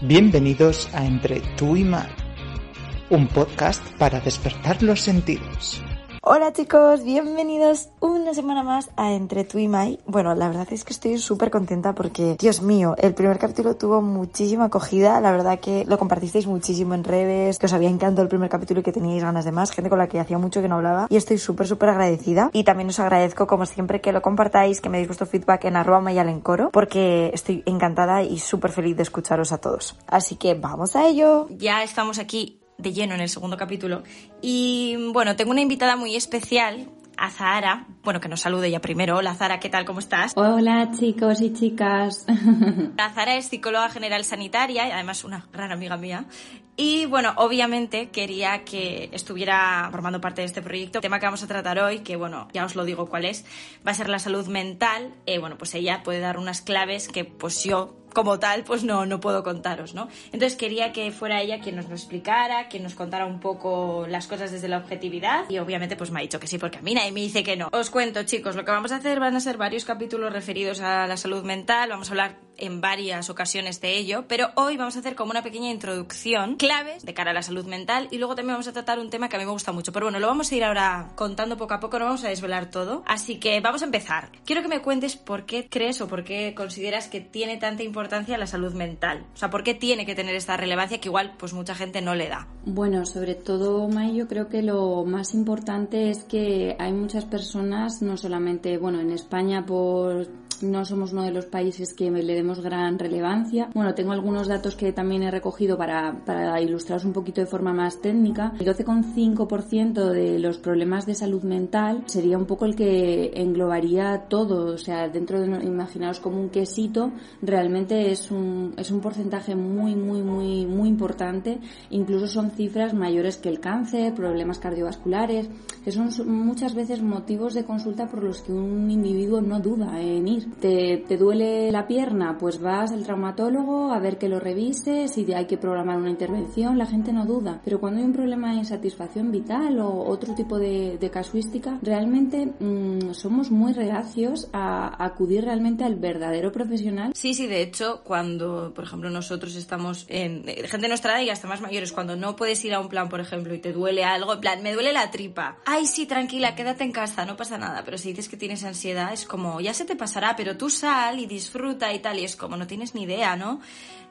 Bienvenidos a Entre tú y Mar, un podcast para despertar los sentidos. Hola chicos, bienvenidos una semana más a Entre tú y Mai. Bueno, la verdad es que estoy súper contenta porque, Dios mío, el primer capítulo tuvo muchísima acogida. La verdad que lo compartisteis muchísimo en redes, que os había encantado el primer capítulo y que teníais ganas de más. Gente con la que hacía mucho que no hablaba y estoy súper, súper agradecida. Y también os agradezco, como siempre, que lo compartáis, que me deis vuestro feedback en arroba coro porque estoy encantada y súper feliz de escucharos a todos. Así que vamos a ello. Ya estamos aquí de lleno en el segundo capítulo. Y bueno, tengo una invitada muy especial, a Zahara. Bueno, que nos salude ya primero. Hola Zara, ¿qué tal? ¿Cómo estás? Hola chicos y chicas. La Zara es psicóloga general sanitaria y además una gran amiga mía. Y bueno, obviamente quería que estuviera formando parte de este proyecto. El tema que vamos a tratar hoy, que bueno, ya os lo digo cuál es, va a ser la salud mental. Eh, bueno, pues ella puede dar unas claves que pues yo como tal, pues no, no puedo contaros, ¿no? Entonces quería que fuera ella quien nos lo explicara, quien nos contara un poco las cosas desde la objetividad y obviamente pues me ha dicho que sí porque a mí nadie me dice que no. Os cuento chicos, lo que vamos a hacer van a ser varios capítulos referidos a la salud mental, vamos a hablar en varias ocasiones de ello, pero hoy vamos a hacer como una pequeña introducción, claves de cara a la salud mental y luego también vamos a tratar un tema que a mí me gusta mucho. Pero bueno, lo vamos a ir ahora contando poco a poco, no vamos a desvelar todo. Así que vamos a empezar. Quiero que me cuentes por qué crees o por qué consideras que tiene tanta importancia la salud mental. O sea, por qué tiene que tener esta relevancia que igual pues mucha gente no le da. Bueno, sobre todo, May, yo creo que lo más importante es que hay muchas personas, no solamente, bueno, en España por no somos uno de los países que le demos gran relevancia. Bueno, tengo algunos datos que también he recogido para, para ilustraros un poquito de forma más técnica. El 12,5% de los problemas de salud mental sería un poco el que englobaría todo. O sea, dentro de, imaginaros como un quesito, realmente es un, es un porcentaje muy, muy, muy, muy importante. Incluso son cifras mayores que el cáncer, problemas cardiovasculares, que son muchas veces motivos de consulta por los que un individuo no duda en ir. ¿Te, duele la pierna? Pues vas al traumatólogo a ver que lo revise, si hay que programar una intervención, la gente no duda. Pero cuando hay un problema de insatisfacción vital o otro tipo de, casuística, realmente mm, somos muy reacios a, acudir realmente al verdadero profesional. Sí, sí, de hecho, cuando, por ejemplo, nosotros estamos en gente de nuestra edad y hasta más mayores, cuando no puedes ir a un plan, por ejemplo, y te duele algo, en plan, me duele la tripa. Ay, sí, tranquila, quédate en casa, no pasa nada. Pero si dices que tienes ansiedad, es como, ya se te pasará, pero tú sal y disfruta y tal, y es como no tienes ni idea, ¿no?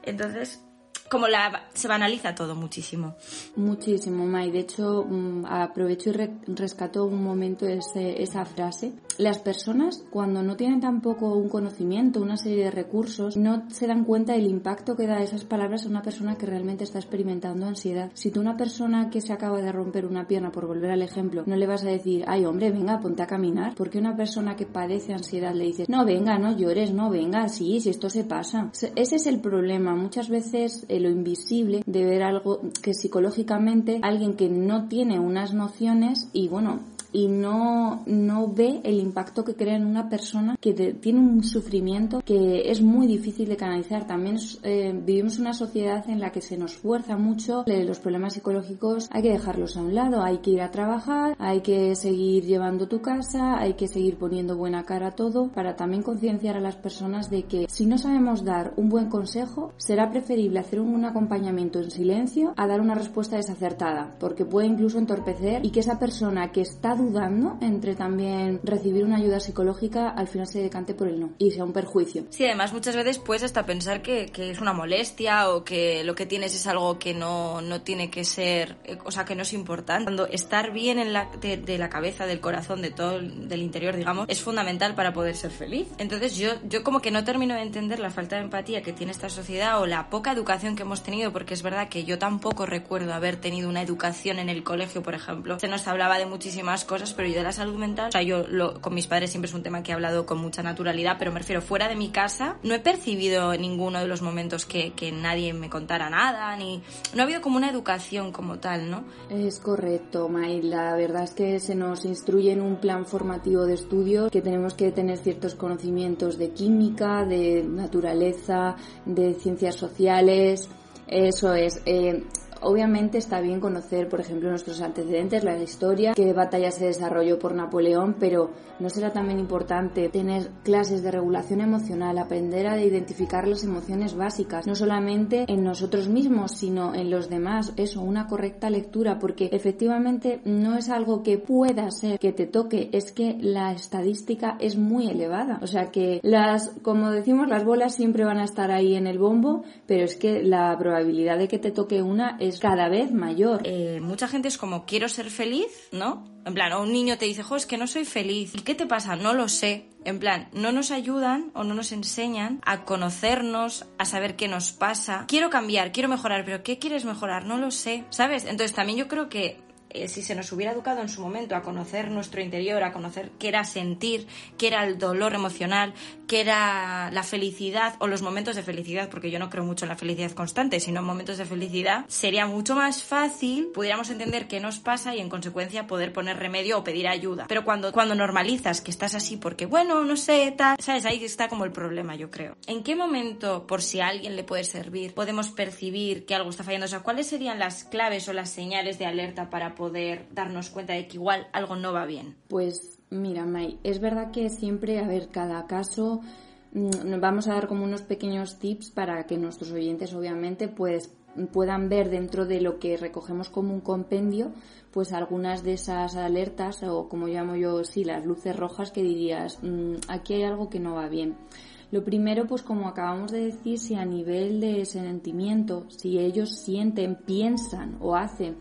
Entonces, como la, se banaliza todo muchísimo. Muchísimo, May. De hecho, mm, aprovecho y rescato un momento ese, esa frase. Las personas, cuando no tienen tampoco un conocimiento, una serie de recursos, no se dan cuenta del impacto que da esas palabras a una persona que realmente está experimentando ansiedad. Si tú una persona que se acaba de romper una pierna, por volver al ejemplo, no le vas a decir, ay hombre, venga, ponte a caminar, porque una persona que padece ansiedad le dices, no, venga, no llores, no, venga, sí, si esto se pasa. Ese es el problema. Muchas veces lo invisible de ver algo que psicológicamente alguien que no tiene unas nociones y bueno, y no, no ve el impacto que crea en una persona que tiene un sufrimiento que es muy difícil de canalizar. También eh, vivimos una sociedad en la que se nos fuerza mucho los problemas psicológicos, hay que dejarlos a un lado, hay que ir a trabajar, hay que seguir llevando tu casa, hay que seguir poniendo buena cara a todo para también concienciar a las personas de que si no sabemos dar un buen consejo, será preferible hacer un acompañamiento en silencio a dar una respuesta desacertada, porque puede incluso entorpecer y que esa persona que está dudando entre también recibir una ayuda psicológica, al final se decante por el no y sea un perjuicio. Sí, además muchas veces puedes hasta pensar que, que es una molestia o que lo que tienes es algo que no, no tiene que ser, eh, o sea, que no es importante. Cuando estar bien en la, de, la cabeza, del corazón, de todo, del interior, digamos, es fundamental para poder ser feliz. Entonces yo, yo como que no termino de entender la falta de empatía que tiene esta sociedad o la poca educación que hemos tenido, porque es verdad que yo tampoco recuerdo haber tenido una educación en el colegio, por ejemplo. Se nos hablaba de muchísimas cosas, pero yo de la salud mental, o sea, yo con mis padres siempre es un tema que he hablado con mucha naturalidad, pero me refiero fuera de mi casa, no he percibido en ninguno de los momentos que, que nadie me contara nada, ni no ha habido como una educación como tal, ¿no? Es correcto, May. La verdad es que se nos instruye en un plan formativo de estudio que tenemos que tener ciertos conocimientos de química, de naturaleza, de ciencias sociales. Eso es. Eh, obviamente está bien conocer, por ejemplo, nuestros antecedentes, la historia, qué batalla se desarrolló por Napoleón, pero ¿no será también importante tener clases de regulación emocional, aprender a identificar las emociones básicas, no solamente en nosotros mismos, sino en los demás? Eso, una correcta lectura, porque efectivamente no es algo que pueda ser que te toque, es que la estadística es muy elevada. O sea que las, como decimos, las bolas siempre van a estar ahí en el bombo, pero es que la probabilidad de que te toque una es cada vez mayor. Eh, mucha gente es como, quiero ser feliz, ¿no? En plan, o un niño te dice, jo, es que no soy feliz. ¿Y qué te pasa? No lo sé. En plan, no nos ayudan o no nos enseñan a conocernos, a saber qué nos pasa. Quiero cambiar, quiero mejorar, pero ¿qué quieres mejorar? No lo sé, ¿sabes? Entonces también yo creo que eh, si se nos hubiera educado en su momento a conocer nuestro interior, a conocer qué era sentir, qué era el dolor emocional, qué era la felicidad o los momentos de felicidad, porque yo no creo mucho en la felicidad constante, sino en momentos de felicidad, sería mucho más fácil, pudiéramos entender qué nos pasa y en consecuencia poder poner remedio o pedir ayuda. Pero cuando, cuando normalizas que estás así porque, bueno, no sé, tal, ¿sabes? Ahí está como el problema, yo creo. ¿En qué momento, por si alguien le puede servir, podemos percibir que algo está fallando? O sea, ¿cuáles serían las claves o las señales de alerta para poder darnos cuenta de que igual algo no va bien? Pues mira, May, es verdad que siempre, a ver, cada caso mm, nos vamos a dar como unos pequeños tips para que nuestros oyentes obviamente pues puedan ver dentro de lo que recogemos como un compendio pues algunas de esas alertas o como llamo yo sí las luces rojas que dirías mm, aquí hay algo que no va bien lo primero, pues como acabamos de decir, si a nivel de sentimiento, si ellos sienten, piensan o hacen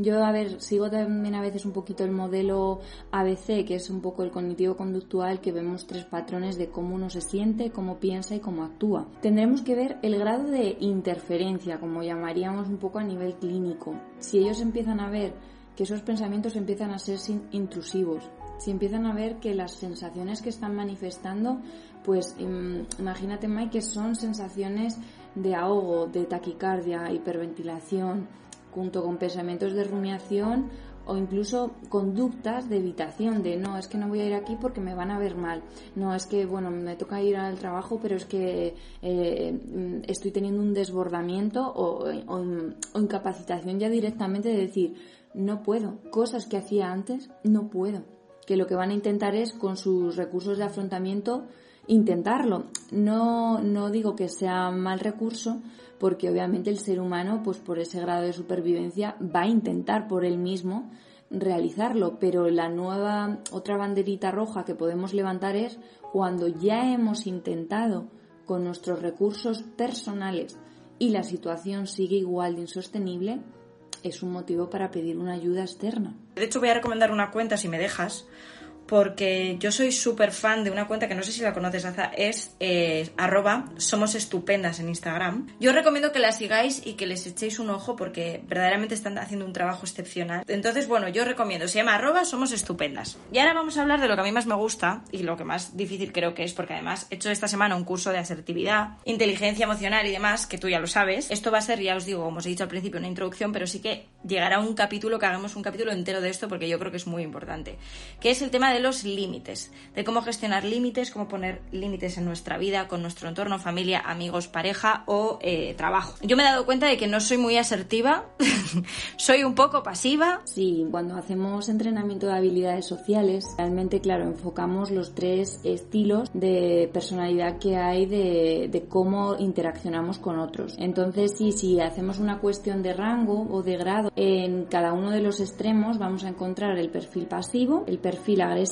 yo, a ver, sigo también a veces un poquito el modelo ABC, que es un poco el cognitivo conductual, que vemos tres patrones de cómo uno se siente, cómo piensa y cómo actúa. Tendremos que ver el grado de interferencia, como llamaríamos un poco a nivel clínico. Si ellos empiezan a ver que esos pensamientos empiezan a ser intrusivos, si empiezan a ver que las sensaciones que están manifestando, pues imagínate Mike que son sensaciones de ahogo, de taquicardia, hiperventilación, junto con pensamientos de rumiación o incluso conductas de evitación de no, es que no voy a ir aquí porque me van a ver mal, no, es que bueno, me toca ir al trabajo pero es que eh, estoy teniendo un desbordamiento o, o incapacitación ya directamente de decir no puedo, cosas que hacía antes no puedo, que lo que van a intentar es con sus recursos de afrontamiento intentarlo. No, no digo que sea mal recurso, porque obviamente el ser humano, pues por ese grado de supervivencia, va a intentar por él mismo realizarlo, pero la nueva otra banderita roja que podemos levantar es cuando ya hemos intentado con nuestros recursos personales y la situación sigue igual de insostenible, es un motivo para pedir una ayuda externa. De hecho, voy a recomendar una cuenta, si me dejas, porque yo soy súper fan de una cuenta que no sé si la conoces, Aza, es eh, arroba somos estupendas en Instagram. Yo recomiendo que la sigáis y que les echéis un ojo porque verdaderamente están haciendo un trabajo excepcional. Entonces, bueno, yo recomiendo, se llama arroba somos estupendas. Y ahora vamos a hablar de lo que a mí más me gusta y lo que más difícil creo que es, porque además he hecho esta semana un curso de asertividad, inteligencia emocional y demás, que tú ya lo sabes. Esto va a ser, ya os digo, como os he dicho al principio, una introducción, pero sí que llegará un capítulo, que hagamos un capítulo entero de esto porque yo creo que es muy importante, que es el tema de los límites, de cómo gestionar límites, cómo poner límites en nuestra vida, con nuestro entorno, familia, amigos, pareja o eh, trabajo. Yo me he dado cuenta de que no soy muy asertiva, soy un poco pasiva. Sí, cuando hacemos entrenamiento de habilidades sociales, realmente, claro, enfocamos los tres estilos de personalidad que hay de, de cómo interaccionamos con otros. Entonces, sí, si hacemos una cuestión de rango o de grado, en cada uno de los extremos vamos a encontrar el perfil pasivo, el perfil agresivo,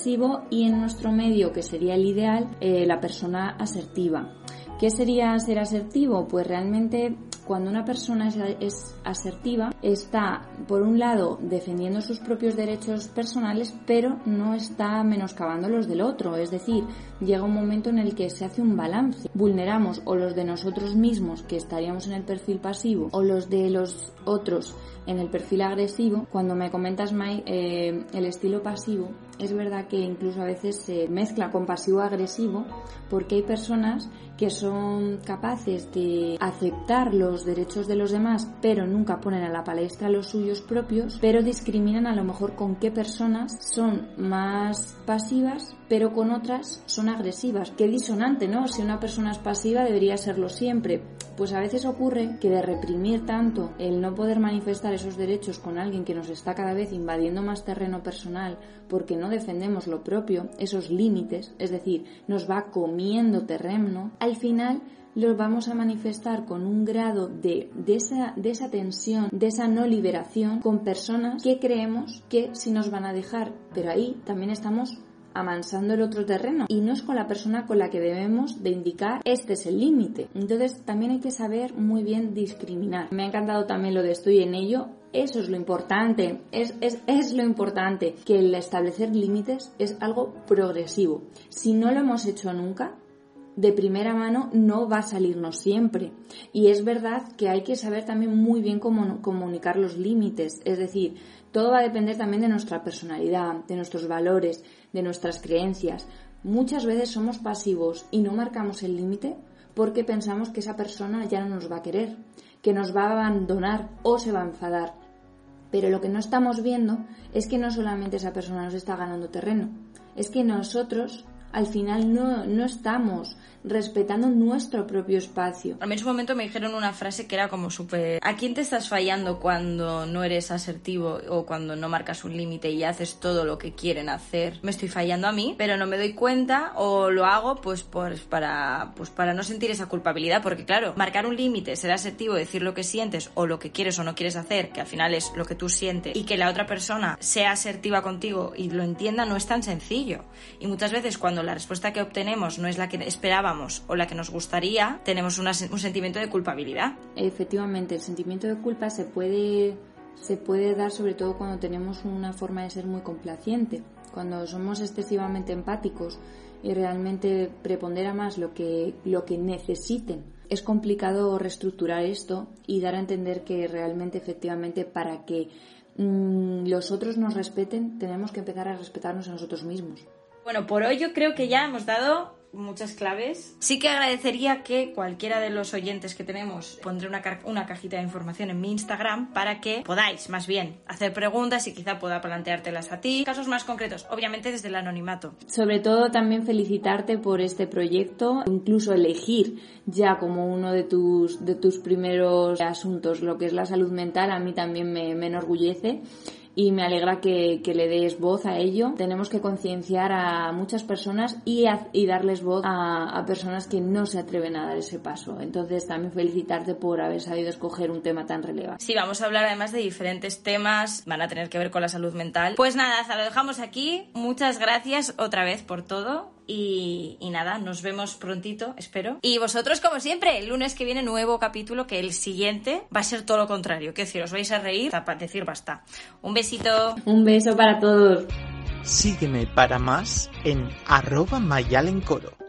y en nuestro medio, que sería el ideal, eh, la persona asertiva. ¿Qué sería ser asertivo? Pues realmente cuando una persona es, asertiva, está, por un lado, defendiendo sus propios derechos personales, pero no está menoscabando los del otro. Es decir, llega un momento en el que se hace un balance. Vulneramos o los de nosotros mismos, que estaríamos en el perfil pasivo, o los de los otros en el perfil agresivo. Cuando me comentas, Mai, eh, el estilo pasivo, es verdad que incluso a veces se mezcla con pasivo-agresivo, porque hay personas que son capaces de aceptar los los derechos de los demás, pero nunca ponen a la palestra los suyos propios, pero discriminan a lo mejor con qué personas son más pasivas, pero con otras son agresivas. Qué disonante, ¿no? Si una persona es pasiva debería serlo siempre. Pues a veces ocurre que de reprimir tanto el no poder manifestar esos derechos con alguien que nos está cada vez invadiendo más terreno personal porque no defendemos lo propio, esos límites, es decir, nos va comiendo terreno, al final los vamos a manifestar con un grado de, de, esa, de esa tensión, de esa no liberación con personas que creemos que sí nos van a dejar, pero ahí también estamos amansando el otro terreno y no es con la persona con la que debemos de indicar este es el límite. Entonces también hay que saber muy bien discriminar. Me ha encantado también lo de estoy en ello. Eso es lo importante, es, es, es lo importante, que el establecer límites es algo progresivo. Si no lo hemos hecho nunca, de primera mano no va a salirnos siempre. Y es verdad que hay que saber también muy bien cómo comunicar los límites. Es decir, todo va a depender también de nuestra personalidad, de nuestros valores, de nuestras creencias. Muchas veces somos pasivos y no marcamos el límite porque pensamos que esa persona ya no nos va a querer, que nos va a abandonar o se va a enfadar. Pero lo que no estamos viendo es que no solamente esa persona nos está ganando terreno, es que nosotros al final no, no estamos respetando nuestro propio espacio. A mí en su momento me dijeron una frase que era como súper... ¿A quién te estás fallando cuando no eres asertivo o cuando no marcas un límite y haces todo lo que quieren hacer? Me estoy fallando a mí, pero no me doy cuenta o lo hago pues, pues, para, pues para no sentir esa culpabilidad, porque claro, marcar un límite, ser asertivo, decir lo que sientes o lo que quieres o no quieres hacer, que al final es lo que tú sientes, y que la otra persona sea asertiva contigo y lo entienda, no es tan sencillo. Y muchas veces cuando la respuesta que obtenemos no es la que esperábamos o la que nos gustaría, tenemos un sentimiento de culpabilidad. Efectivamente, el sentimiento de culpa se puede, se puede dar sobre todo cuando tenemos una forma de ser muy complaciente, cuando somos excesivamente empáticos y realmente prepondera más lo que, lo que necesiten. Es complicado reestructurar esto y dar a entender que realmente, efectivamente, para que mm, los otros nos respeten, tenemos que empezar a respetarnos a nosotros mismos. Bueno, por hoy yo creo que ya hemos dado muchas claves. Sí que agradecería que cualquiera de los oyentes que tenemos pondré una, una, cajita de información en mi Instagram para que podáis, más bien, hacer preguntas y quizá pueda planteártelas a ti. Casos más concretos, obviamente desde el anonimato. Sobre todo también felicitarte por este proyecto, incluso elegir ya como uno de tus, de tus primeros asuntos lo que es la salud mental, a mí también me, me enorgullece y me alegra que, le des voz a ello. Tenemos que concienciar a muchas personas y, y darles voz a, personas que no se atreven a dar ese paso. Entonces también felicitarte por haber sabido escoger un tema tan relevante. Sí, vamos a hablar además de diferentes temas, van a tener que ver con la salud mental. Pues nada, lo dejamos aquí. Muchas gracias otra vez por todo. Y, nada, nos vemos prontito, espero. Y vosotros, como siempre, el lunes que viene nuevo capítulo, que el siguiente va a ser todo lo contrario. Quiero decir, os vais a reír para decir basta. Un besito. Un beso para todos. Sígueme para más en arroba mayalencoro.